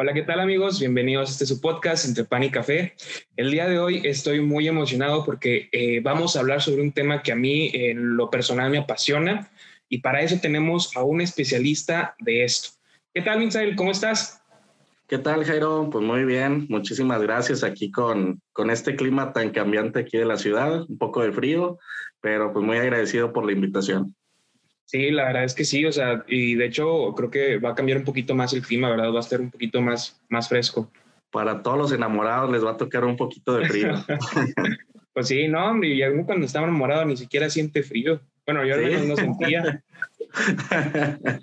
Hola, ¿qué tal amigos? Bienvenidos a este su podcast Entre Pan y Café. El día de hoy estoy muy emocionado porque eh, vamos a hablar sobre un tema que a mí en lo personal me apasiona y para eso tenemos a un especialista de esto. ¿Qué tal, Misael? ¿Cómo estás? ¿Qué tal, Jairo? Pues muy bien, muchísimas gracias aquí con, con este clima tan cambiante aquí de la ciudad, un poco de frío, pero pues muy agradecido por la invitación. Sí, la verdad es que sí, o sea, y de hecho creo que va a cambiar un poquito más el clima, ¿verdad? Va a estar un poquito más, más fresco. Para todos los enamorados les va a tocar un poquito de frío. pues sí, no, hombre, y uno cuando está enamorado ni siquiera siente frío. Bueno, yo al menos no sentía.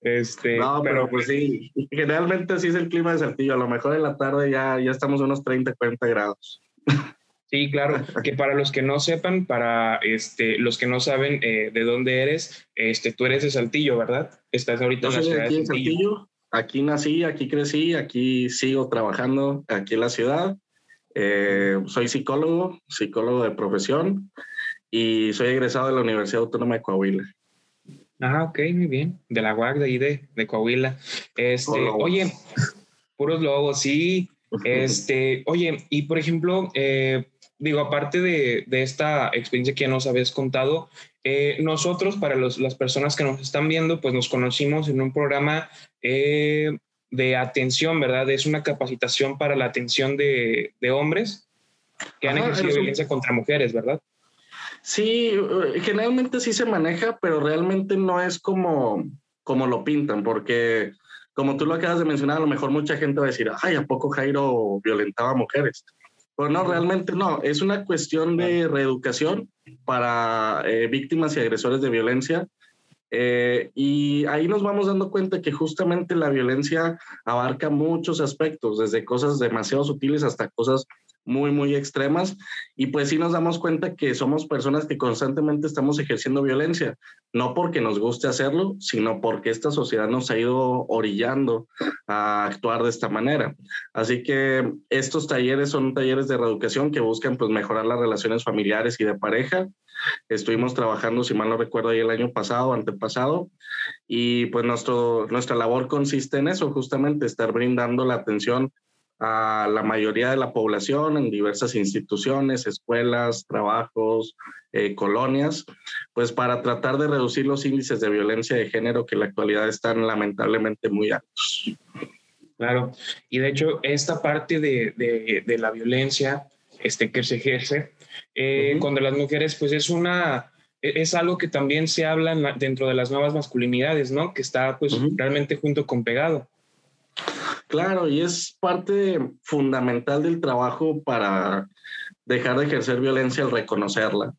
este, no, pero, pues sí, generalmente así es el clima de Saltillo. A lo mejor en la tarde ya, ya estamos a unos 30, 40 grados. Sí, claro, que para los que no sepan, para este, los que no saben eh, de dónde eres, este, tú eres de Saltillo, ¿verdad? Estás ahorita en la ciudad aquí de Saltillo. Aquí nací, aquí crecí, aquí sigo trabajando aquí en la ciudad. Eh, soy psicólogo, psicólogo de profesión y soy egresado de la Universidad Autónoma de Coahuila. Ah, ok, muy bien. De la UAC de ahí de, de Coahuila. Este, oye, puros lobos, sí. Este, oye, y por ejemplo, eh, digo, aparte de, esta experiencia que ya nos habías contado, eh, nosotros, para las personas que nos están viendo, pues nos conocimos en un programa eh, de atención, ¿verdad? Es una capacitación para la atención de, hombres que han ejercido violencia contra mujeres, ¿verdad? Sí, generalmente sí se maneja, pero realmente no es como, como lo pintan, porque como tú lo acabas de mencionar, a lo mejor mucha gente va a decir, ay, ¿a poco Jairo violentaba a mujeres? Pues no, realmente no. Es una cuestión de reeducación para eh, víctimas y agresores de violencia. Eh, y ahí nos vamos dando cuenta que justamente la violencia abarca muchos aspectos, desde cosas demasiado sutiles hasta cosas muy, muy extremas. Y pues sí nos damos cuenta que somos personas que constantemente estamos ejerciendo violencia, no porque nos guste hacerlo, sino porque esta sociedad nos ha ido orillando a actuar de esta manera. Así que estos talleres son talleres de reeducación que buscan pues mejorar las relaciones familiares y de pareja. Estuvimos trabajando, si mal no recuerdo, ahí el año pasado, antepasado, y pues nuestro, nuestra labor consiste en eso, justamente estar brindando la atención a la mayoría de la población en diversas instituciones, escuelas, trabajos, eh, colonias, pues para tratar de reducir los índices de violencia de género que en la actualidad están lamentablemente muy altos. Claro, y de hecho esta parte de, de, la violencia este, que se ejerce eh, contra las mujeres, pues es una, e, es algo que también se habla dentro de las nuevas masculinidades, ¿no? Que está pues realmente junto con pegado. Claro, y es parte fundamental del trabajo para dejar de ejercer violencia al reconocerla.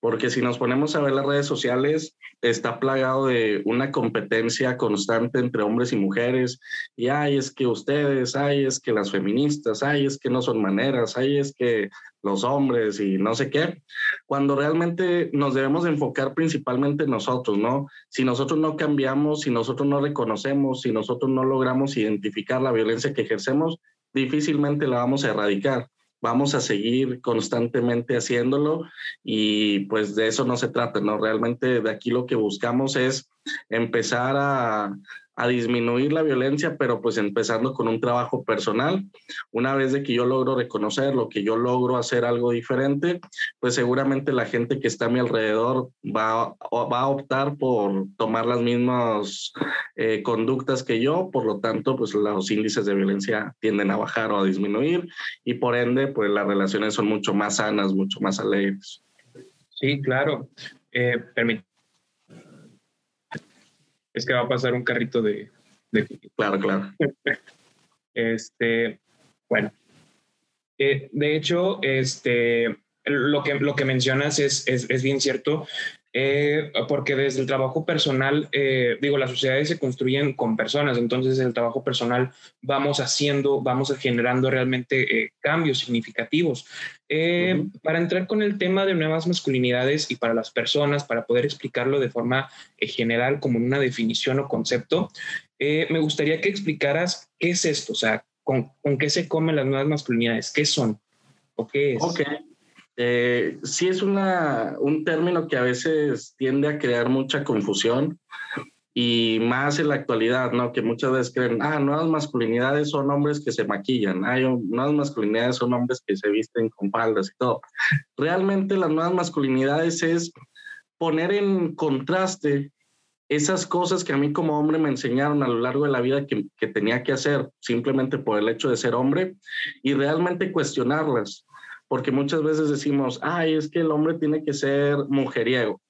Porque si nos ponemos a ver las redes sociales, está plagado de una competencia constante entre hombres y mujeres. Y ay, es que ustedes, ay, es que las feministas, ay, es que no son maneras, ay, es que los hombres y no sé qué, cuando realmente nos debemos enfocar principalmente en nosotros, ¿no? Si nosotros no cambiamos, si nosotros no reconocemos, si nosotros no logramos identificar la violencia que ejercemos, difícilmente la vamos a erradicar vamos a seguir constantemente haciéndolo y pues de eso no se trata, ¿no? Realmente de aquí lo que buscamos es empezar a, a disminuir la violencia, pero pues empezando con un trabajo personal. Una vez de que yo logro reconocer lo que yo logro hacer algo diferente, pues seguramente la gente que está a mi alrededor va, va a optar por tomar las mismas eh, conductas que yo, por lo tanto, pues los índices de violencia tienden a bajar o a disminuir y por ende, pues las relaciones son mucho más sanas, mucho más alegres. Sí, claro. Eh, es que va a pasar un carrito de... Claro, claro. Este, bueno. Eh, de hecho, este, lo que, lo que mencionas es, es, es bien cierto. Eh, porque desde el trabajo personal, eh, digo, las sociedades se construyen con personas, entonces el trabajo personal vamos haciendo, vamos generando realmente eh, cambios significativos. Para entrar con el tema de nuevas masculinidades y para las personas, para poder explicarlo de forma general como una definición o concepto, me gustaría que explicaras qué es esto, o sea, con, con, qué se comen las nuevas masculinidades, qué son o qué es. Okay. Eh, sí es una, un término que a veces tiende a crear mucha confusión, y más en la actualidad, ¿no? Que muchas veces creen, ah, nuevas masculinidades son hombres que se maquillan, hay nuevas masculinidades son hombres que se visten con faldas y todo. Realmente las nuevas masculinidades es poner en contraste esas cosas que a mí como hombre me enseñaron a lo largo de la vida que, que tenía que hacer simplemente por el hecho de ser hombre y realmente cuestionarlas. Porque muchas veces decimos, ay, es que el hombre tiene que ser mujeriego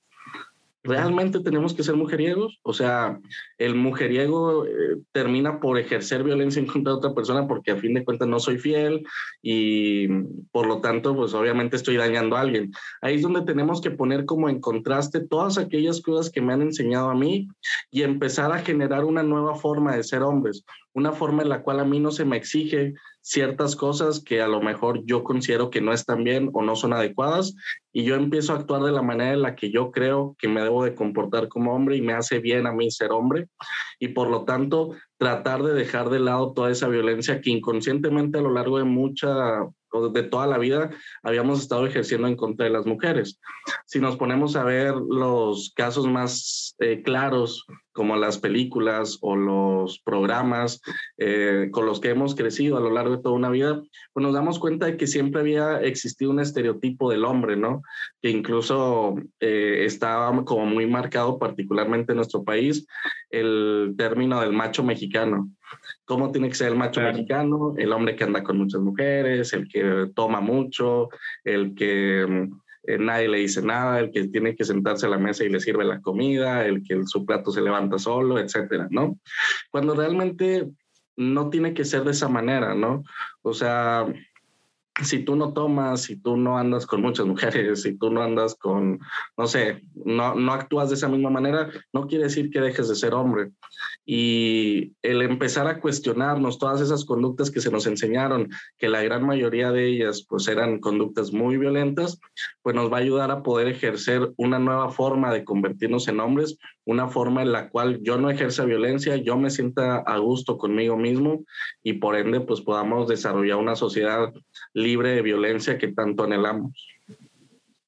¿Realmente tenemos que ser mujeriegos? O sea, el mujeriego eh, termina por ejercer violencia en contra de otra persona porque a fin de cuentas no soy fiel y por lo tanto, pues obviamente estoy dañando a alguien. Ahí es donde tenemos que poner como en contraste todas aquellas cosas que me han enseñado a mí y empezar a generar una nueva forma de ser hombres, una forma en la cual a mí no se me exige ciertas cosas que a lo mejor yo considero que no están bien o no son adecuadas y yo empiezo a actuar de la manera en la que yo creo que me debo de comportar como hombre y me hace bien a mí ser hombre y por lo tanto tratar de dejar de lado toda esa violencia que inconscientemente a lo largo de mucha de toda la vida habíamos estado ejerciendo en contra de las mujeres. Si nos ponemos a ver los casos más eh, claros, como las películas o los programas eh, con los que hemos crecido a lo largo de toda una vida, pues nos damos cuenta de que siempre había existido un estereotipo del hombre, ¿no? Que incluso eh, estaba como muy marcado, particularmente en nuestro país, el término del macho mexicano cómo tiene que ser el macho mexicano, el hombre que anda con muchas mujeres, el que toma mucho, el que eh, nadie le dice nada, el que tiene que sentarse a la mesa y le sirve la comida, el que su plato se levanta solo, etcétera, ¿no? Cuando realmente no tiene que ser de esa manera, ¿no? O sea, si tú no tomas, si tú no andas con muchas mujeres, si tú no andas con, no sé, no, no actúas de esa misma manera, no quiere decir que dejes de ser hombre. Y el empezar a cuestionarnos todas esas conductas que se nos enseñaron, que la gran mayoría de ellas pues eran conductas muy violentas, pues nos va a ayudar a poder ejercer una nueva forma de convertirnos en hombres, una forma en la cual yo no ejerza violencia, yo me sienta a gusto conmigo mismo y por ende pues podamos desarrollar una sociedad libre de violencia que tanto anhelamos.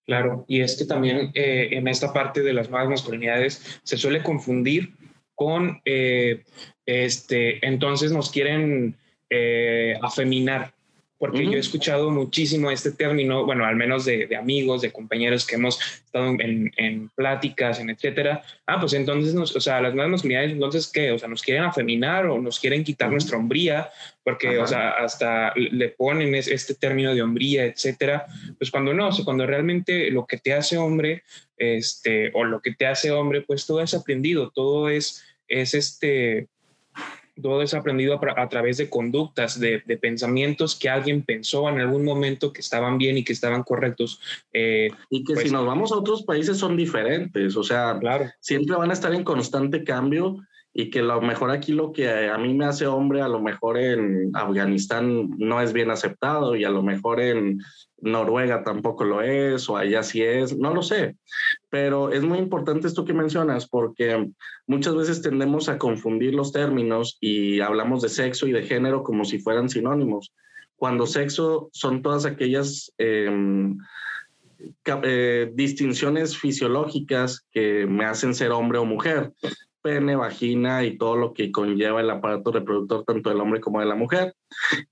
Claro, y es que también eh, en esta parte de las nuevas masculinidades se suele confundir con, eh, este, entonces nos quieren eh, afeminar, porque yo he escuchado muchísimo este término, bueno, al menos de, amigos, de compañeros que hemos estado en, en, pláticas, en etcétera. Ah, pues entonces, nos, o sea, las nuevas masculinidades, entonces, ¿qué? O sea, nos quieren afeminar o nos quieren quitar nuestra hombría, porque, o sea, hasta le ponen este término de hombría, etcétera. Pues cuando no, o sea, cuando realmente lo que te hace hombre, este, o lo que te hace hombre, pues todo es aprendido, todo es, es este, todo es aprendido a, través de conductas, de, pensamientos que alguien pensó en algún momento que estaban bien y que estaban correctos. Eh, y que si pues nos vamos a otros países son diferentes, o sea, claro. siempre van a estar en constante cambio y que a lo mejor aquí lo que a mí me hace hombre, a lo mejor en Afganistán no es bien aceptado y a lo mejor en Noruega tampoco lo es o allá sí es, no lo sé. Pero es muy importante esto que mencionas porque muchas veces tendemos a confundir los términos y hablamos de sexo y de género como si fueran sinónimos, cuando sexo son todas aquellas... Em, eh, distinciones fisiológicas que me hacen ser hombre o mujer pene, vagina y todo lo que conlleva el aparato reproductor tanto del hombre como de la mujer.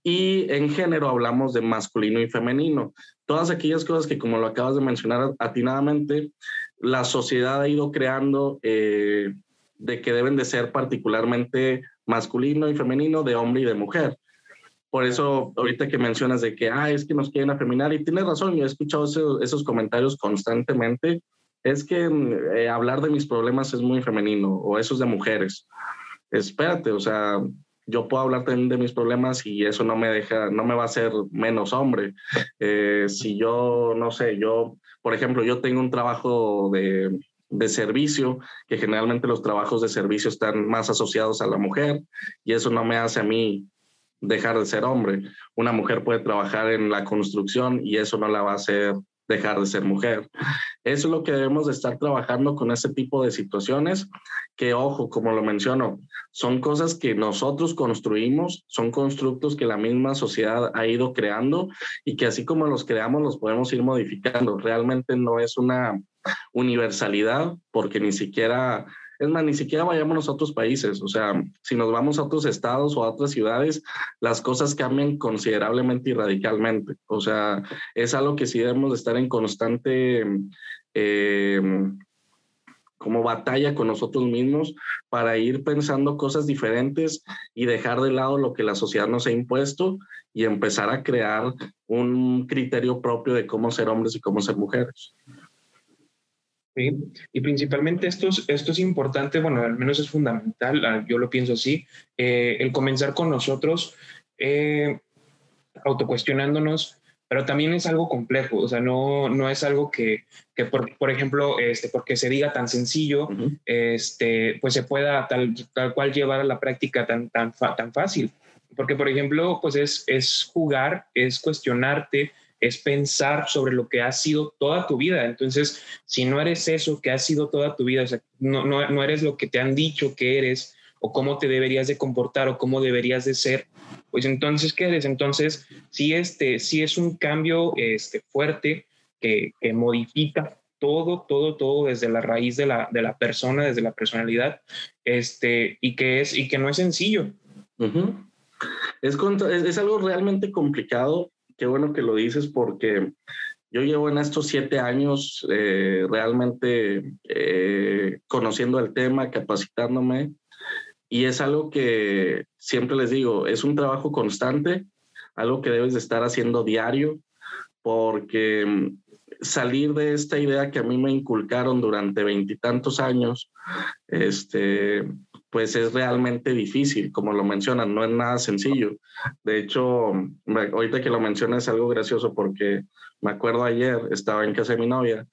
Y en género hablamos de masculino y femenino. Todas aquellas cosas que, como lo acabas de mencionar atinadamente, la sociedad ha ido creando eh, de que deben de ser particularmente masculino y femenino, de hombre y de mujer. Por eso, ahorita que mencionas de que, ah, es que nos quieren afeminar, y tienes razón, yo he escuchado esos, esos comentarios constantemente, es que eh, hablar de mis problemas es muy femenino o eso es de mujeres. Espérate, o sea, yo puedo hablar también de mis problemas y eso no me deja, no me va a hacer menos hombre. Eh, si yo, no sé, yo, por ejemplo, yo tengo un trabajo de, de servicio, que generalmente los trabajos de servicio están más asociados a la mujer y eso no me hace a mí dejar de ser hombre. Una mujer puede trabajar en la construcción y eso no la va a hacer dejar de ser mujer. Eso es lo que debemos de estar trabajando con ese tipo de situaciones, que ojo, como lo menciono, son cosas que nosotros construimos, son constructos que la misma sociedad ha ido creando y que así como los creamos los podemos ir modificando. Realmente no es una universalidad porque ni siquiera Es más, ni siquiera vayamos a otros países. O sea, si nos vamos a otros estados o a otras ciudades, las cosas cambian considerablemente y radicalmente. O sea, es algo que sí debemos de estar en constante... Eh, como batalla con nosotros mismos para ir pensando cosas diferentes y dejar de lado lo que la sociedad nos ha impuesto y empezar a crear un criterio propio de cómo ser hombres y cómo ser mujeres. Sí, y principalmente esto es, esto es importante, bueno, al menos es fundamental, ah, yo lo pienso así, eh, el comenzar con nosotros, eh, autocuestionándonos pero también es algo complejo, o sea, no, no es algo que, que por, por, ejemplo, este, porque se diga tan sencillo, este, pues se pueda tal, tal cual llevar a la práctica tan, tan, tan fácil. Porque, por ejemplo, pues es, es jugar, es cuestionarte, es pensar sobre lo que ha sido toda tu vida. Entonces, si no eres eso que ha sido toda tu vida, no, no, no eres lo que te han dicho que eres, o cómo te deberías de comportar, o cómo deberías de ser, pues entonces, ¿qué es? Entonces, sí, este, sí es un cambio este, fuerte que, que modifica todo, todo, todo desde la raíz de la, de la persona, desde la personalidad, este, y que es, y que no es sencillo. es, es, algo realmente complicado. Qué bueno que lo dices porque yo llevo en estos siete años eh, realmente eh, conociendo el tema, capacitándome, y es algo que siempre les digo, es un trabajo constante, algo que debes de estar haciendo diario, porque mm, salir de esta idea que a mí me inculcaron durante veintitantos años, este, pues es realmente difícil, como lo mencionan, no es nada sencillo. De hecho, ahorita que lo mencionas es algo gracioso porque me acuerdo ayer, estaba en casa de mi novia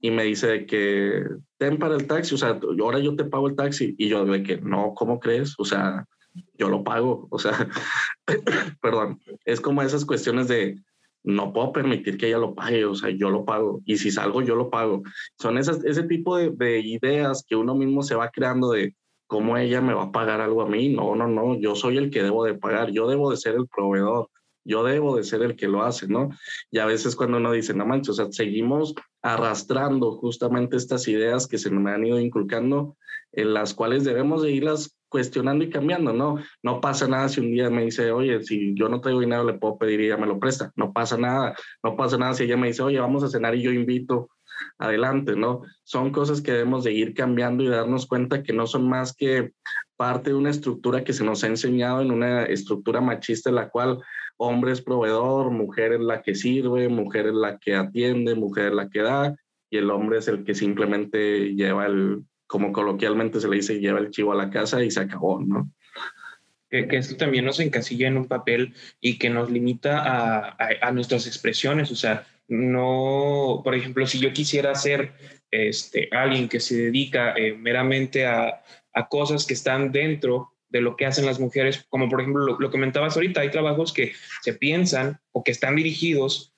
y me dice que ten para el taxi, o sea, ahora yo te pago el taxi. Y yo de que no, ¿cómo crees? O sea, yo lo pago, o sea, perdón, es como esas cuestiones de no puedo permitir que ella lo pague, o sea, yo lo pago. Y si salgo, yo lo pago. Son esas, ese tipo de, de ideas que uno mismo se va creando de cómo ella me va a pagar algo a mí. No, no, no, yo soy el que debo de pagar, yo debo de ser el proveedor yo debo de ser el que lo hace, ¿no? Y a veces cuando uno dice, no manches, o sea, seguimos arrastrando justamente estas ideas que se me han ido inculcando, en las cuales debemos de irlas cuestionando y cambiando, ¿no? No pasa nada si un día me dice, oye, si yo no traigo dinero, le puedo pedir y ella me lo presta. No pasa nada. No pasa nada si ella me dice, oye, vamos a cenar y yo invito adelante, ¿no? Son cosas que debemos de ir cambiando y darnos cuenta que no son más que parte de una estructura que se nos ha enseñado en una estructura machista en la cual hombre es proveedor, mujer es la que sirve, mujer es la que atiende, mujer es la que da, y el hombre es el que simplemente lleva el, como coloquialmente se le dice, lleva el chivo a la casa y se acabó, ¿no? Que, que esto también nos encasilla en un papel y que nos limita a, a, nuestras expresiones, o sea, no, por ejemplo, si yo quisiera ser este, alguien que se dedica eh, meramente a, a cosas que están dentro de lo que hacen las mujeres, como por ejemplo lo, comentabas ahorita, hay trabajos que se piensan o que están dirigidos,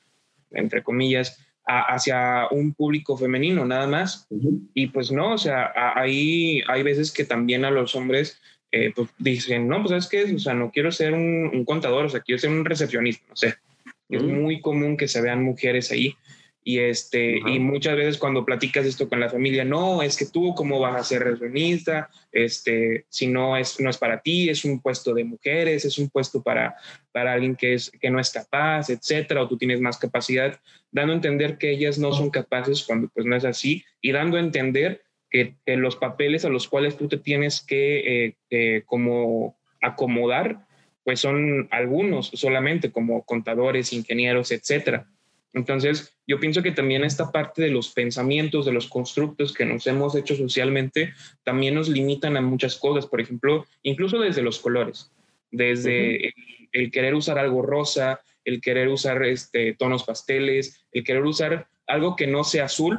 entre comillas, hacia un público femenino nada más. Y pues no, o sea, hay, hay veces que también a los hombres eh, pues dicen, no, pues es que, o sea, no quiero ser un, contador, o sea, quiero ser un recepcionista, no sé. Es muy común que se vean mujeres ahí. Y, este, y muchas veces cuando platicas esto con la familia, no, es que tú cómo vas a ser reunionista, este, si no es, no es para ti, es un puesto de mujeres, es un puesto para, para alguien que, es, que no es capaz, etcétera, o tú tienes más capacidad, dando a entender que ellas no son capaces cuando pues no es así, y dando a entender que, los papeles a los cuales tú te tienes que eh, como acomodar, pues son algunos solamente, como contadores, ingenieros, etcétera entonces, yo pienso que también esta parte de los pensamientos, de los constructos que nos hemos hecho socialmente, también nos limitan a muchas cosas. Por ejemplo, incluso desde los colores, desde el, querer usar algo rosa, el querer usar este, tonos pasteles, el querer usar algo que no sea azul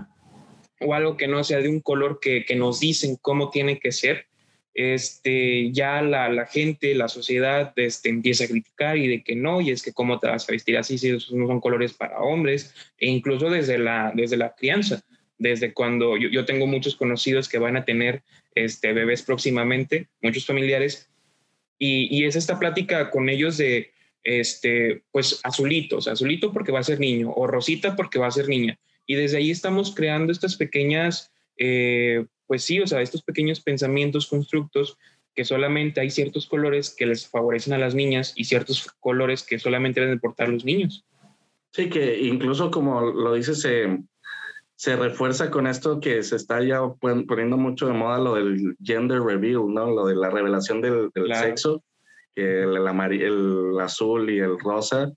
o algo que no sea de un color que, que nos dicen cómo tiene que ser este, ya la, la, gente, la sociedad este, empieza a criticar y de que no, y es que cómo te vas a vestir así si esos no son colores para hombres, e incluso desde la, desde la crianza, desde cuando yo, yo tengo muchos conocidos que van a tener este, bebés próximamente, muchos familiares, y, y es esta plática con ellos de, este, pues azulito, o sea, azulito porque va a ser niño, o rosita porque va a ser niña, y desde ahí estamos creando estas pequeñas... Eh, pues sí, o sea, estos pequeños pensamientos, constructos, que solamente hay ciertos colores que les favorecen a las niñas y ciertos colores que solamente deben portar los niños. Sí, que incluso como lo dices, se, se refuerza con esto que se está ya poniendo mucho de moda lo del gender reveal, ¿no? Lo de la revelación del, sexo, que el, el, azul y el rosa.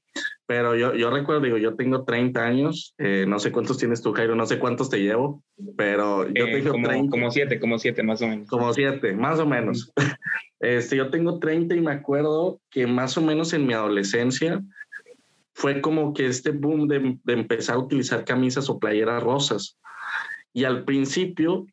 Pero yo, yo recuerdo, digo, yo tengo 30 años, eh, no sé cuántos tienes tú, Jairo, no sé cuántos te llevo, pero yo eh, tengo como, 30. Como siete, como siete más o menos. Como siete, más o menos. este, yo tengo 30 y me acuerdo que más o menos en mi adolescencia, fue como que este boom de, empezar a utilizar camisas o playeras rosas. Y al principio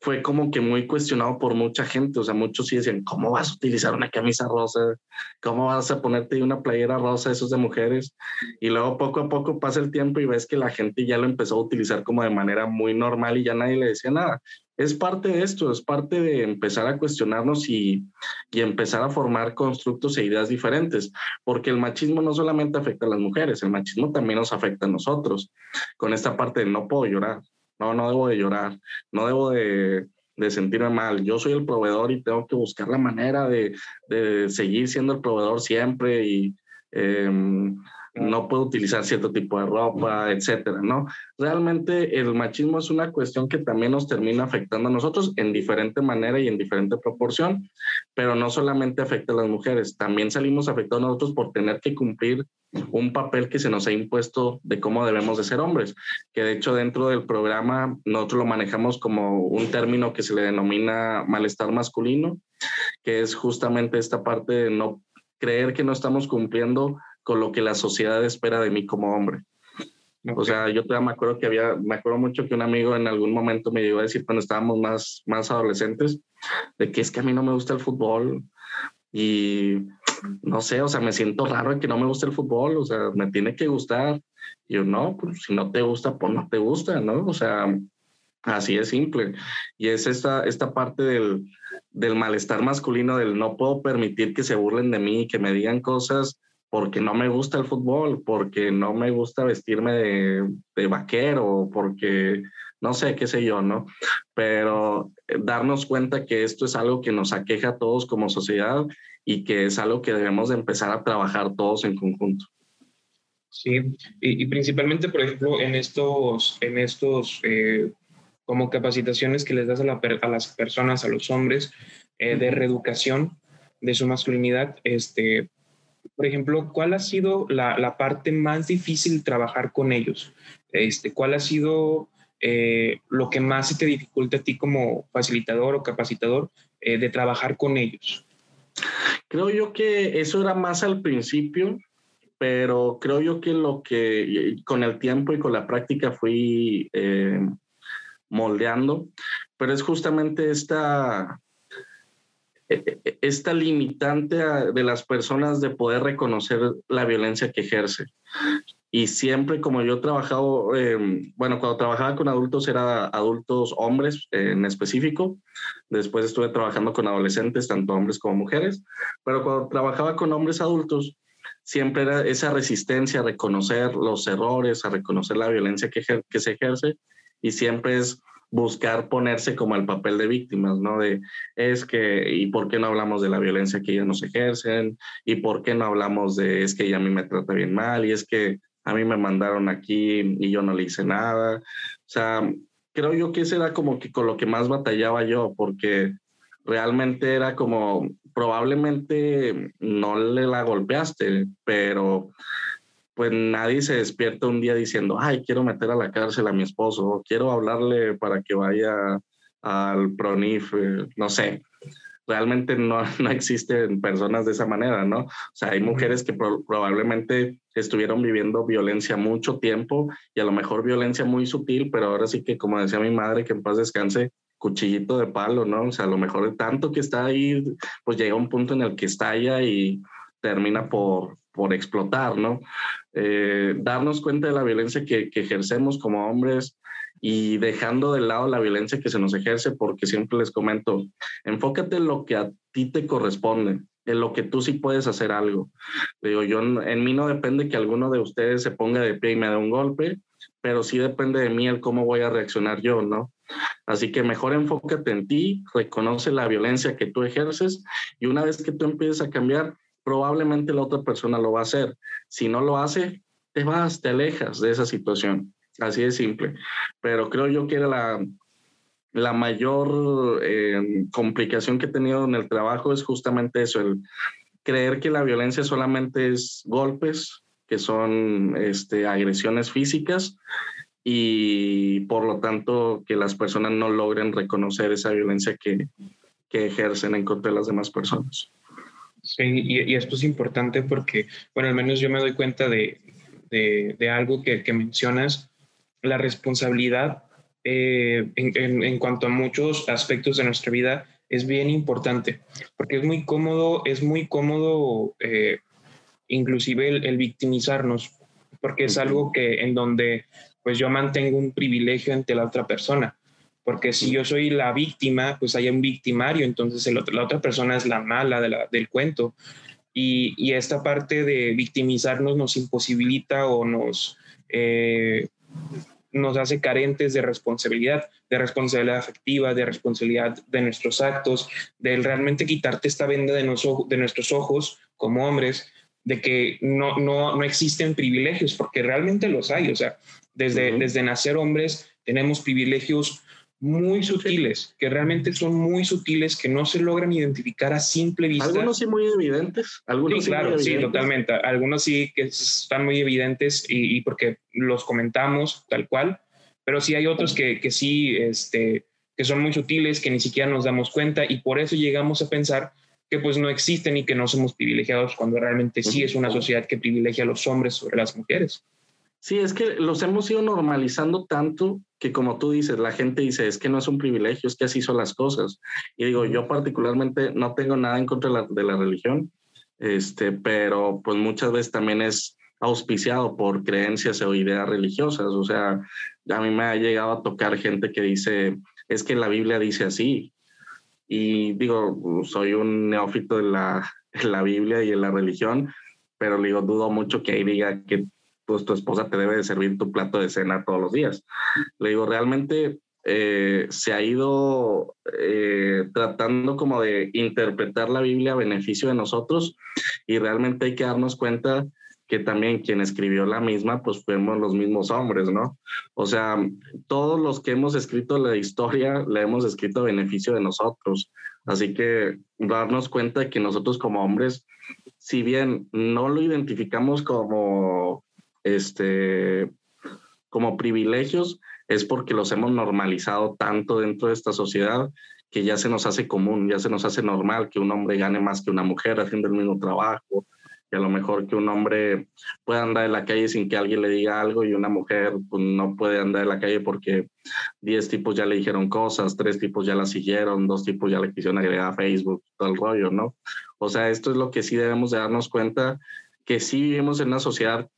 fue como que muy cuestionado por mucha gente, o sea, muchos sí decían, ¿cómo vas a utilizar una camisa rosa? ¿Cómo vas a ponerte una playera rosa, esos de mujeres? Y luego poco a poco pasa el tiempo y ves que la gente ya lo empezó a utilizar como de manera muy normal y ya nadie le decía nada es parte de esto, es parte de empezar a cuestionarnos y, y, empezar a formar constructos e ideas diferentes, porque el machismo no solamente afecta a las mujeres, el machismo también nos afecta a nosotros, con esta parte de no puedo llorar, no, no debo de llorar, no debo de, de sentirme mal, yo soy el proveedor y tengo que buscar la manera de, de seguir siendo el proveedor siempre y... Eh, no puedo utilizar cierto tipo de ropa, etcétera, ¿no? Realmente el machismo es una cuestión que también nos termina afectando a nosotros en diferente manera y en diferente proporción, pero no solamente afecta a las mujeres, también salimos afectados nosotros por tener que cumplir un papel que se nos ha impuesto de cómo debemos de ser hombres, que de hecho dentro del programa nosotros lo manejamos como un término que se le denomina malestar masculino, que es justamente esta parte de no creer que no estamos cumpliendo con lo que la sociedad espera de mí como hombre. O sea, yo todavía me acuerdo que había, me acuerdo mucho que un amigo en algún momento me llegó a decir cuando estábamos más, más adolescentes, de que es que a mí no me gusta el fútbol y no sé, o sea, me siento raro en que no me gusta el fútbol, o sea, me tiene que gustar. Y yo, no, pues si no te gusta, pues no te gusta, ¿no? O sea, así es simple. Y es esta, esta parte del, del malestar masculino, del no puedo permitir que se burlen de mí, que me digan cosas porque no me gusta el fútbol, porque no me gusta vestirme de, de vaquero, porque no sé, qué sé yo, ¿no? Pero eh, darnos cuenta que esto es algo que nos aqueja a todos como sociedad y que es algo que debemos de empezar a trabajar todos en conjunto. Sí, y, principalmente, por ejemplo, en estos, en estos eh, como capacitaciones que les das a, a, las personas, a los hombres, eh, de reeducación de su masculinidad, este, por ejemplo, ¿cuál ha sido la, parte más difícil trabajar con ellos? Este, ¿Cuál ha sido eh, lo que más te dificulta a ti como facilitador o capacitador eh, de trabajar con ellos? Creo yo que eso era más al principio, pero creo yo que lo que con el tiempo y con la práctica fui eh, moldeando, pero es justamente esta esta limitante de las personas de poder reconocer la violencia que ejerce. Y siempre como yo he trabajado, em, bueno, cuando trabajaba con adultos era adultos hombres en específico, después estuve trabajando con adolescentes, tanto hombres como mujeres, pero cuando trabajaba con hombres adultos, siempre era esa resistencia a reconocer los errores, a reconocer la violencia que, que se ejerce, y siempre es buscar ponerse como el papel de víctimas, ¿no? De es que, ¿y por qué no hablamos de la violencia que ellas nos ejercen? ¿Y por qué no hablamos de es que ella a mí me trata bien mal? Y es que a mí me mandaron aquí y yo no le hice nada. O sea, creo yo que ese era como que con lo que más batallaba yo, porque realmente era como, probablemente no le la golpeaste, pero pues nadie se despierta un día diciendo, ay, quiero meter a la cárcel a mi esposo, quiero hablarle para que vaya al PRONIF, eh, no sé. Realmente no, no existen personas de esa manera, ¿no? O sea, hay mujeres que probablemente estuvieron viviendo violencia mucho tiempo y a lo mejor violencia muy sutil, pero ahora sí que, como decía mi madre, que en paz descanse, cuchillito de palo, ¿no? O sea, a lo mejor tanto que está ahí, pues llega un punto en el que estalla y termina por, por explotar, ¿no? Eh, darnos cuenta de la violencia que, ejercemos como hombres y dejando de lado la violencia que se nos ejerce, porque siempre les comento, enfócate en lo que a ti te corresponde, en lo que tú sí puedes hacer algo. Digo, yo en mí no depende que alguno de ustedes se ponga de pie y me dé un golpe, pero sí depende de mí el cómo voy a reaccionar yo, ¿no? Así que mejor enfócate en ti, reconoce la violencia que tú ejerces y una vez que tú empieces a cambiar, probablemente la otra persona lo va a hacer. Si no lo hace, te vas, te alejas de esa situación. Así de simple. Pero creo yo que era la, la mayor eh, complicación que he tenido en el trabajo es justamente eso, el creer que la violencia solamente es golpes, que son este, agresiones físicas y por lo tanto que las personas no logren reconocer esa violencia que, que ejercen en contra de las demás personas. Sí, y, esto es importante porque, bueno, al menos yo me doy cuenta de, de, de algo que, que, mencionas, la responsabilidad eh, en, en, cuanto a muchos aspectos de nuestra vida es bien importante, porque es muy cómodo, es muy cómodo eh, inclusive el, victimizarnos, porque es algo que en donde pues yo mantengo un privilegio ante la otra persona, porque si yo soy la víctima, pues hay un victimario, entonces la otra persona es la mala del cuento. Y, y, esta parte de victimizarnos nos imposibilita o nos, eh, nos hace carentes de responsabilidad, de responsabilidad afectiva, de responsabilidad de nuestros actos, de realmente quitarte esta venda de, de nuestros ojos como hombres, de que no, no, no existen privilegios, porque realmente los hay. O sea, desde, desde nacer hombres tenemos privilegios muy sutiles, que realmente son muy sutiles, que no se logran identificar a simple vista. Algunos sí muy evidentes. Algunos sí, claro, sí, totalmente. Algunos sí que están muy evidentes y, porque los comentamos tal cual, pero sí hay otros que, que sí, este, que son muy sutiles, que ni siquiera nos damos cuenta y por eso llegamos a pensar que pues no existen y que no somos privilegiados cuando realmente sí es una sociedad que privilegia a los hombres sobre las mujeres. Sí, es que los hemos ido normalizando tanto que como tú dices, la gente dice, es que no es un privilegio, es que así son las cosas. Y digo, yo particularmente no tengo nada en contra de la, de la religión, este, pero pues muchas veces también es auspiciado por creencias o ideas religiosas. O sea, a mí me ha llegado a tocar gente que dice, es que la Biblia dice así. Y digo, soy un neófito de la, en la Biblia y en la religión, pero digo, dudo mucho que ahí diga que pues tu esposa te debe de servir tu plato de cena todos los días. Le digo, realmente eh, se ha ido eh, tratando como de interpretar la Biblia a beneficio de nosotros y realmente hay que darnos cuenta que también quien escribió la misma, pues fuimos los mismos hombres, ¿no? O sea, todos los que hemos escrito la historia la hemos escrito a beneficio de nosotros. Así que darnos cuenta que nosotros como hombres, si bien no lo identificamos como este, como privilegios es porque los hemos normalizado tanto dentro de esta sociedad que ya se nos hace común, ya se nos hace normal que un hombre gane más que una mujer haciendo el mismo trabajo, que a lo mejor que un hombre pueda andar en la calle sin que alguien le diga algo y una mujer pues, no puede andar en la calle porque 10 tipos ya le dijeron cosas, tres tipos ya la siguieron, dos tipos ya le quisieron agregar a Facebook, todo el rollo, ¿no? O sea, esto es lo que sí debemos de darnos cuenta, que sí vivimos en una sociedad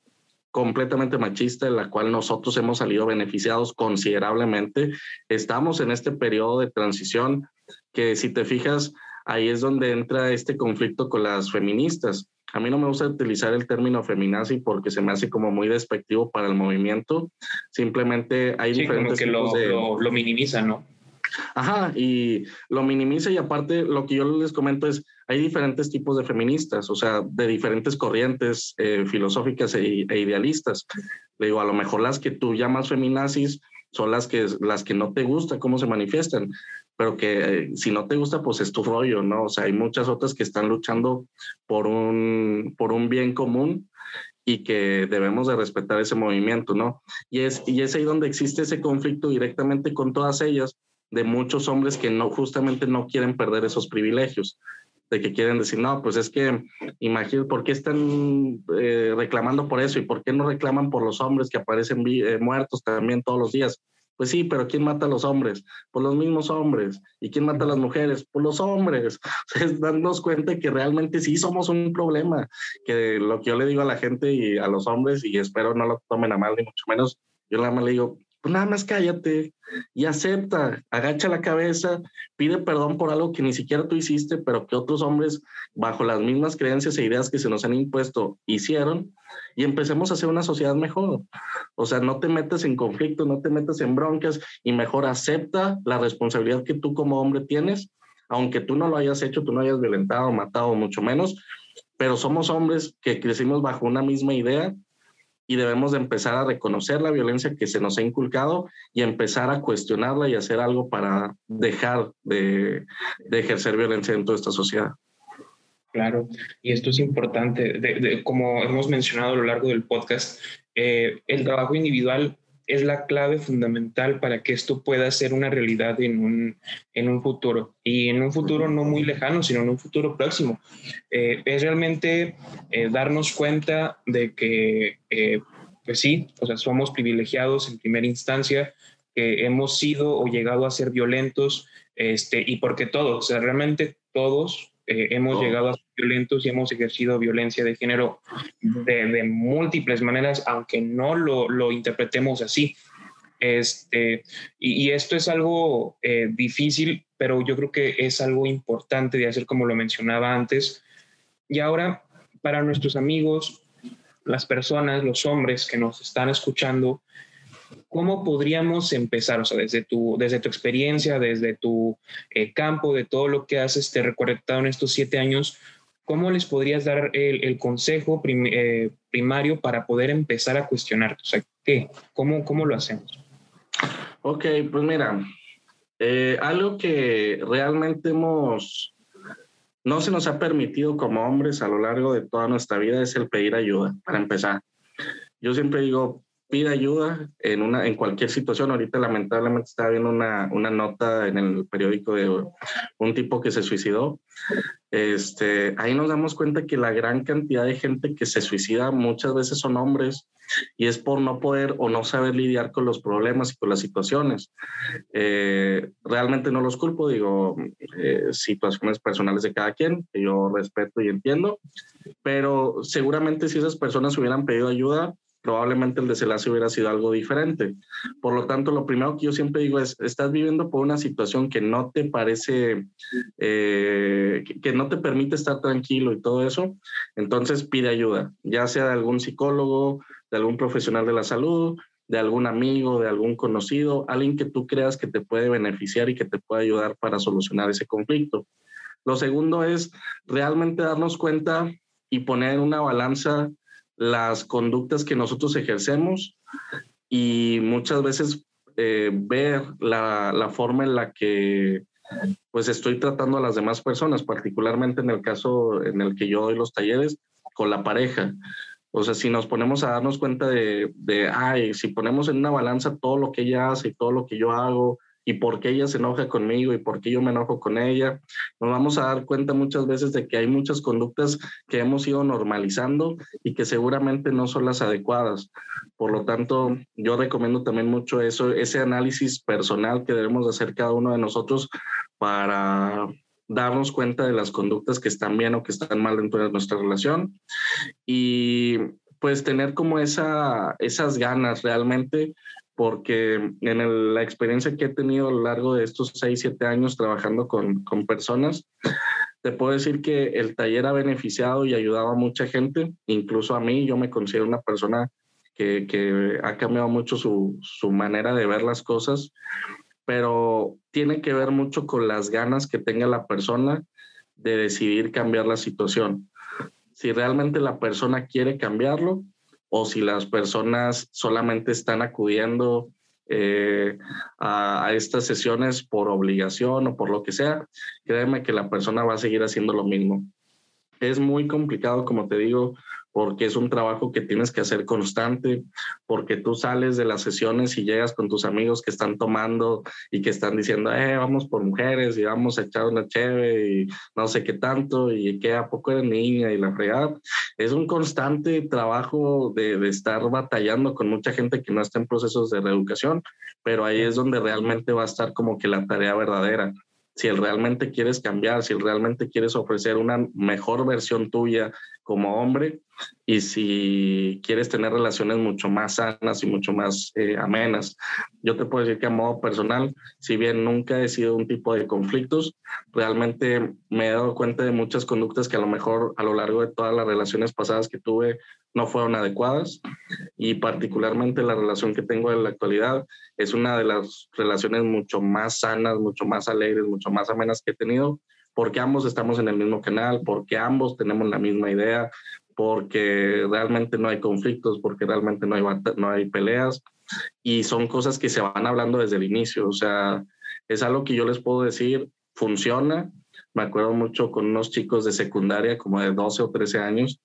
completamente machista en la cual nosotros hemos salido beneficiados considerablemente. Estamos en este periodo de transición que si te fijas, ahí es donde entra este conflicto con las feministas. A mí no me gusta utilizar el término feminazi porque se me hace como muy despectivo para el movimiento. Simplemente hay diferentes que lo, lo, lo minimiza, ¿no? Ajá, y lo minimiza y aparte lo que yo les comento es, hay diferentes tipos de feministas, o sea, de diferentes corrientes eh, filosóficas e, e, idealistas. Le digo, a lo mejor las que tú llamas feminazis son las que, las que no te gusta cómo se manifiestan, pero que eh, si no te gusta, pues es tu rollo, ¿no? O sea, hay muchas otras que están luchando por un, por un bien común y que debemos de respetar ese movimiento, ¿no? Y es, y es ahí donde existe ese conflicto directamente con todas ellas, de muchos hombres que no justamente no quieren perder esos privilegios, de que quieren decir, no, pues es que imagínate, ¿por qué están eh, reclamando por eso y por qué no reclaman por los hombres que aparecen eh, muertos también todos los días? Pues sí, pero ¿quién mata a los hombres? Pues los mismos hombres. ¿Y quién mata a las mujeres? Pues los hombres. Es darnos cuenta que realmente sí somos un problema, que lo que yo le digo a la gente y a los hombres, y espero no lo tomen a mal ni mucho menos, yo nada más le digo, pues nada más cállate y acepta, agacha la cabeza, pide perdón por algo que ni siquiera tú hiciste, pero que otros hombres, bajo las mismas creencias e ideas que se nos han impuesto, hicieron, y empecemos a hacer una sociedad mejor. O sea, no te metas en conflicto, no te metas en broncas y mejor acepta la responsabilidad que tú como hombre tienes, aunque tú no lo hayas hecho, tú no hayas violentado, matado, mucho menos, pero somos hombres que crecimos bajo una misma idea y debemos de empezar a reconocer la violencia que se nos ha inculcado y empezar a cuestionarla y hacer algo para dejar de, ejercer violencia dentro de esta sociedad. Claro, y esto es importante, como hemos mencionado a lo largo del podcast, eh, el trabajo individual es la clave fundamental para que esto pueda ser una realidad en un, en un futuro y en un futuro no muy lejano, sino en un futuro próximo. Eh, es realmente eh, darnos cuenta de que, eh, pues sí, o sea, somos privilegiados en primera instancia, que hemos sido o llegado a ser violentos, este, y porque todos, o sea, realmente todos hemos llegado a ser violentos y hemos ejercido violencia de género de, múltiples maneras, aunque no lo, lo interpretemos así. Este, y, esto es algo eh, difícil, pero yo creo que es algo importante de hacer como lo mencionaba antes. Y ahora, para nuestros amigos, las personas, los hombres que nos están escuchando, ¿cómo podríamos empezar? O sea, desde tu, desde tu experiencia, desde tu eh, campo, de todo lo que has este, recolectado en estos siete años, ¿cómo les podrías dar el, consejo eh, primario para poder empezar a cuestionar? O sea, ¿qué? ¿Cómo, cómo lo hacemos? Ok, pues mira, eh, algo que realmente hemos, no se nos ha permitido como hombres a lo largo de toda nuestra vida es el pedir ayuda, para empezar. Yo siempre digo, pide ayuda en, una, en cualquier situación. Ahorita lamentablemente estaba viendo una, una nota en el periódico de un tipo que se suicidó. Este, ahí nos damos cuenta que la gran cantidad de gente que se suicida muchas veces son hombres y es por no poder o no saber lidiar con los problemas y con las situaciones. Eh, realmente no los culpo, digo, eh, situaciones personales de cada quien, que yo respeto y entiendo, pero seguramente si esas personas hubieran pedido ayuda, probablemente el desenlace hubiera sido algo diferente. Por lo tanto, lo primero que yo siempre digo es, estás viviendo por una situación que no te parece, eh, que, no te permite estar tranquilo y todo eso, entonces pide ayuda, ya sea de algún psicólogo, de algún profesional de la salud, de algún amigo, de algún conocido, alguien que tú creas que te puede beneficiar y que te puede ayudar para solucionar ese conflicto. Lo segundo es realmente darnos cuenta y poner una balanza las conductas que nosotros ejercemos y muchas veces eh, ver la, la, forma en la que pues estoy tratando a las demás personas, particularmente en el caso en el que yo doy los talleres con la pareja. O sea, si nos ponemos a darnos cuenta de, de, ay, si ponemos en una balanza todo lo que ella hace y todo lo que yo hago, y por qué ella se enoja conmigo y por qué yo me enojo con ella. Nos vamos a dar cuenta muchas veces de que hay muchas conductas que hemos ido normalizando y que seguramente no son las adecuadas. Por lo tanto, yo recomiendo también mucho eso, ese análisis personal que debemos hacer cada uno de nosotros para darnos cuenta de las conductas que están bien o que están mal dentro de nuestra relación y pues tener como esa, esas ganas realmente porque en la experiencia que he tenido a lo largo de estos 6, 7 años trabajando con, con, personas, te puedo decir que el taller ha beneficiado y ayudado a mucha gente, incluso a mí, yo me considero una persona que, que ha cambiado mucho su, su manera de ver las cosas, pero tiene que ver mucho con las ganas que tenga la persona de decidir cambiar la situación. Si realmente la persona quiere cambiarlo, o si las personas solamente están acudiendo eh, a, a, estas sesiones por obligación o por lo que sea, créeme que la persona va a seguir haciendo lo mismo. Es muy complicado, como te digo, porque es un trabajo que tienes que hacer constante, porque tú sales de las sesiones y llegas con tus amigos que están tomando y que están diciendo, eh, vamos por mujeres y vamos a echar una cheve y no sé qué tanto y que a poco eres niña y la fregada. Es un constante trabajo de, de estar batallando con mucha gente que no está en procesos de reeducación, pero ahí es donde realmente va a estar como que la tarea verdadera si realmente quieres cambiar, si realmente quieres ofrecer una mejor versión tuya como hombre y si quieres tener relaciones mucho más sanas y mucho más eh, amenas. Yo te puedo decir que a modo personal, si bien nunca he sido un tipo de conflictos, realmente me he dado cuenta de muchas conductas que a lo mejor a lo largo de todas las relaciones pasadas que tuve no fueron adecuadas y particularmente la relación que tengo en la actualidad es una de las relaciones mucho más sanas, mucho más alegres, mucho más amenas que he tenido porque ambos estamos en el mismo canal, porque ambos tenemos la misma idea, porque realmente no hay conflictos, porque realmente no hay, no hay peleas y son cosas que se van hablando desde el inicio. O sea, es algo que yo les puedo decir, funciona. Me acuerdo mucho con unos chicos de secundaria, como de 12 o 13 años,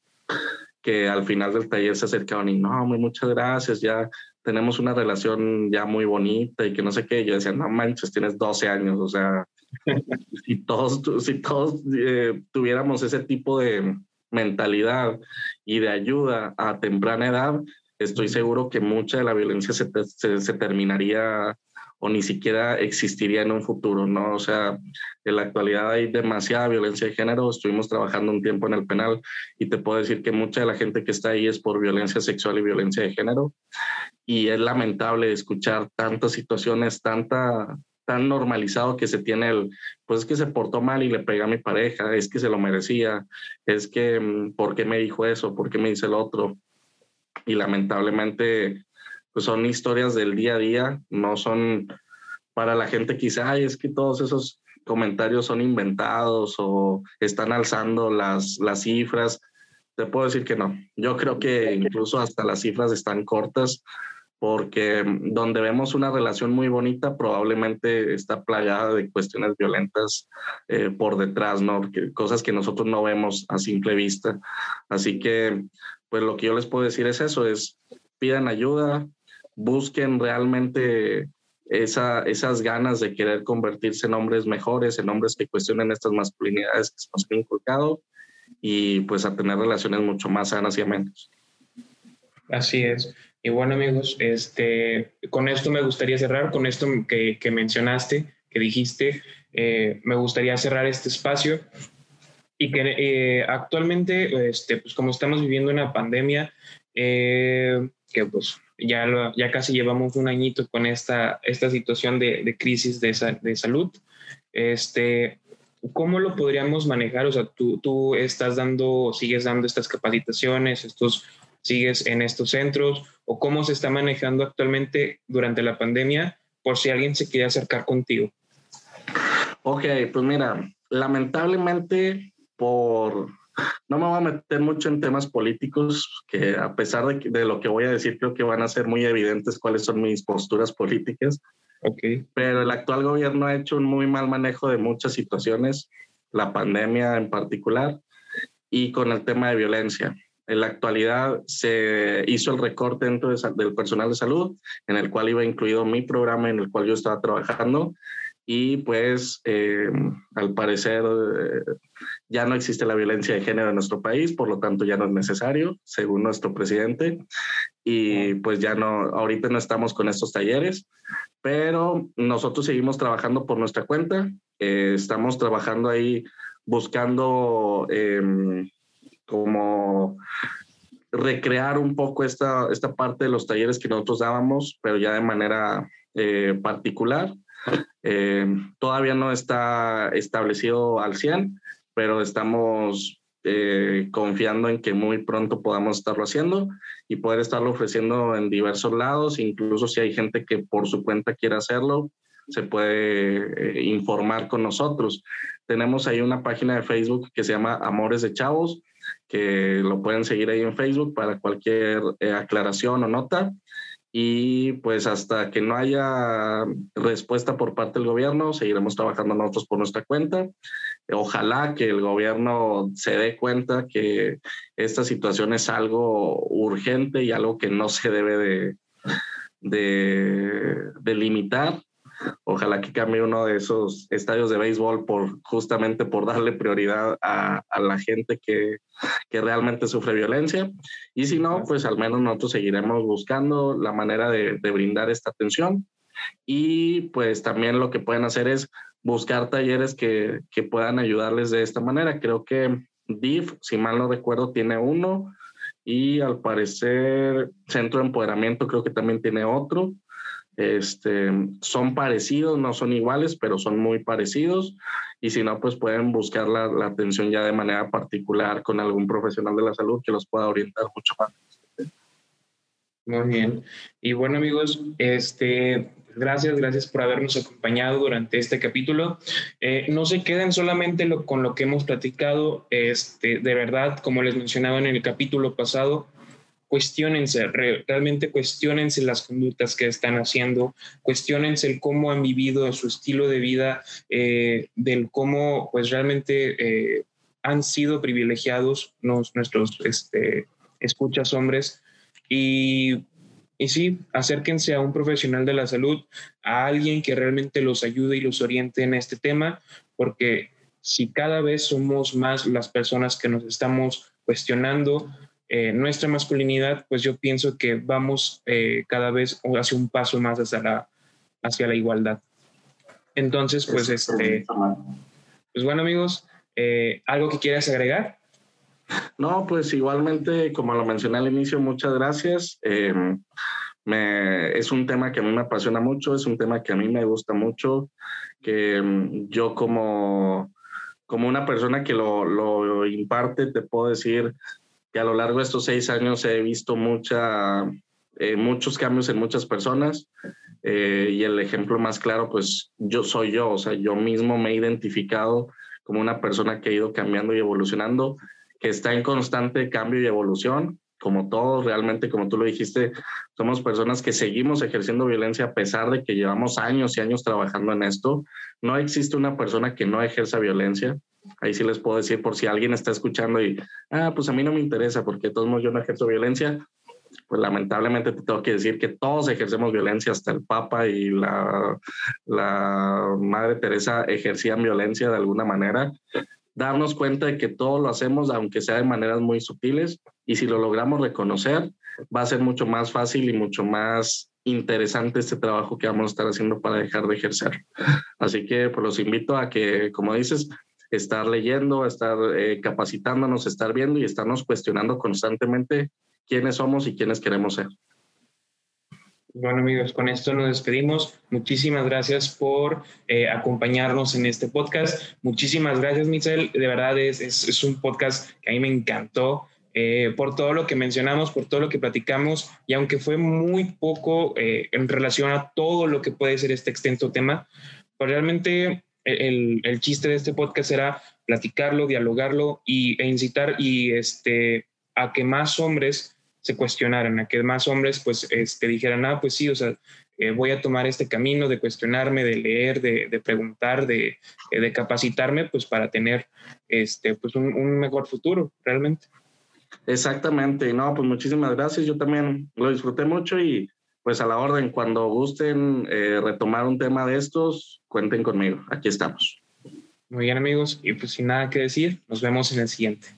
que al final del taller se acercaban y no, muchas gracias, ya tenemos una relación ya muy bonita y que no sé qué. Yo decía, no manches, tienes 12 años, o sea, si todos, si todos eh, tuviéramos ese tipo de, mentalidad y de ayuda a temprana edad, estoy seguro que mucha de la violencia se, se, terminaría o ni siquiera existiría en un futuro, ¿no? O sea, en la actualidad hay demasiada violencia de género, estuvimos trabajando un tiempo en el penal y te puedo decir que mucha de la gente que está ahí es por violencia sexual y violencia de género y es lamentable escuchar tantas situaciones, tanta tan normalizado que se tiene el, pues es que se portó mal y le pega a mi pareja, es que se lo merecía, es que, mm, ¿por qué me dijo eso? ¿Por qué me dice el otro? Y lamentablemente, pues son historias del día a día, no son para la gente dice, ay, es que todos esos comentarios son inventados o están alzando las, las cifras. Te puedo decir que no. Yo creo que incluso hasta las cifras están cortas porque donde vemos una relación muy bonita probablemente está plagada de cuestiones violentas eh, por detrás, ¿no? cosas que nosotros no vemos a simple vista. Así que, pues lo que yo les puedo decir es eso, es pidan ayuda, busquen realmente esa, esas ganas de querer convertirse en hombres mejores, en hombres que cuestionen estas masculinidades que se nos han inculcado y pues a tener relaciones mucho más sanas y amenas. Así es. Y bueno amigos, este, con esto me gustaría cerrar, con esto que, que mencionaste, que dijiste, eh, me gustaría cerrar este espacio y que eh, actualmente, este, pues como estamos viviendo una pandemia, eh, que pues ya, ya casi llevamos un añito con esta, esta situación de, de crisis de, de, salud, este, ¿cómo lo podríamos manejar? O sea, tú, tú estás dando, sigues dando estas capacitaciones, estos sigues en estos centros o cómo se está manejando actualmente durante la pandemia por si alguien se quiere acercar contigo. Ok, pues mira, lamentablemente por... No me voy a meter mucho en temas políticos, que a pesar de, de lo que voy a decir, creo que van a ser muy evidentes cuáles son mis posturas políticas. Okay. Pero el actual gobierno ha hecho un muy mal manejo de muchas situaciones, la pandemia en particular, y con el tema de violencia. En la actualidad se hizo el recorte dentro del personal de salud, en el cual iba incluido mi programa en el cual yo estaba trabajando. Y pues eh, al parecer eh, ya no existe la violencia de género en nuestro país, por lo tanto ya no es necesario, según nuestro presidente. Y pues ya no, ahorita no estamos con estos talleres, pero nosotros seguimos trabajando por nuestra cuenta. Eh, estamos trabajando ahí buscando em, como recrear un poco esta, esta parte de los talleres que nosotros dábamos, pero ya de manera eh, particular. Eh, todavía no está establecido al 100, pero estamos eh, confiando en que muy pronto podamos estarlo haciendo y poder estarlo ofreciendo en diversos lados, incluso si hay gente que por su cuenta quiere hacerlo, se puede informar con nosotros. Tenemos ahí una página de Facebook que se llama Amores de Chavos, que lo pueden seguir ahí en Facebook para cualquier eh, aclaración o nota. Y pues hasta que no haya respuesta por parte del gobierno, seguiremos trabajando nosotros por nuestra cuenta. Ojalá que el gobierno se dé cuenta que esta situación es algo urgente y algo que no se debe de, de, de limitar Ojalá que cambie uno de esos estadios de béisbol por justamente por darle prioridad a, la gente que, que, realmente sufre violencia. Y si no, pues al menos nosotros seguiremos buscando la manera de, de brindar esta atención. Y pues también lo que pueden hacer es buscar talleres que, que puedan ayudarles de esta manera. Creo que DIF, si mal no recuerdo, tiene uno y al parecer Centro de Empoderamiento creo que también tiene otro. Este, son parecidos, no son iguales, pero son muy parecidos. Y si no, pues pueden buscar la, atención ya de manera particular con algún profesional de la salud que los pueda orientar mucho más. Muy bien. Y bueno, amigos, este, gracias, gracias por habernos acompañado durante este capítulo. Eh, no se queden solamente con lo que hemos platicado, este, de verdad, como les mencionaba en el capítulo pasado, cuestionense, realmente cuestionense las conductas que están haciendo, cuestionense el cómo han vivido su estilo de vida, eh, del cómo pues realmente eh, han sido privilegiados nuestros este, escuchas hombres. Y, y sí, acérquense a un profesional de la salud, a alguien que realmente los ayude y los oriente en este tema, porque si cada vez somos más las personas que nos estamos cuestionando, eh, nuestra masculinidad, pues yo pienso que vamos eh, cada vez hacia un paso más hacia la, hacia la igualdad. Entonces, pues, este, pues bueno amigos, eh, ¿algo que quieras agregar? No, pues igualmente, como lo mencioné al inicio, muchas gracias. Me, es un tema que a mí me apasiona mucho, es un tema que a mí me gusta mucho, que mm, yo como, como una persona que lo, lo imparte, te puedo decir a lo largo de estos seis años he visto mucha, eh, muchos cambios en muchas personas eh, y el ejemplo más claro, pues yo soy yo, o sea, yo mismo me he identificado como una persona que ha ido cambiando y evolucionando, que está en constante cambio y evolución, como todos, realmente, como tú lo dijiste, somos personas que seguimos ejerciendo violencia a pesar de que llevamos años y años trabajando en esto. No existe una persona que no ejerza violencia. Ahí sí les puedo decir por si alguien está escuchando y, ah, pues a mí no me interesa porque de todos modos yo no ejerzo violencia. Pues lamentablemente te tengo que decir que todos ejercemos violencia, hasta el Papa y la, la Madre Teresa ejercían violencia de alguna manera. Darnos cuenta de que todo lo hacemos, aunque sea de maneras muy sutiles, y si lo logramos reconocer, va a ser mucho más fácil y mucho más interesante este trabajo que vamos a estar haciendo para dejar de ejercer. Así que pues los invito a que, como dices, estar leyendo, estar eh, capacitándonos, estar viendo y estarnos cuestionando constantemente quiénes somos y quiénes queremos ser. Bueno amigos, con esto nos despedimos. Muchísimas gracias por eh, acompañarnos en este podcast. Muchísimas gracias, Michelle. De verdad es, es, un podcast que a mí me encantó. Eh, por todo lo que mencionamos, por todo lo que platicamos, y aunque fue muy poco en relación a todo lo que puede ser este extenso tema, pues realmente el, el, chiste de este podcast era platicarlo, dialogarlo y, e incitar y este, a que más hombres se cuestionaran, a que más hombres pues este, dijeran, ah, pues sí, o sea, eh, voy a tomar este camino de cuestionarme, de leer, de, de preguntar, de, eh, de, capacitarme, pues para tener este, pues un, un, mejor futuro, realmente. Exactamente, no, pues muchísimas gracias, yo también lo disfruté mucho y pues a la orden, cuando gusten eh, retomar un tema de estos, cuenten conmigo, aquí estamos. Muy bien amigos, y pues sin nada que decir, nos vemos en el siguiente.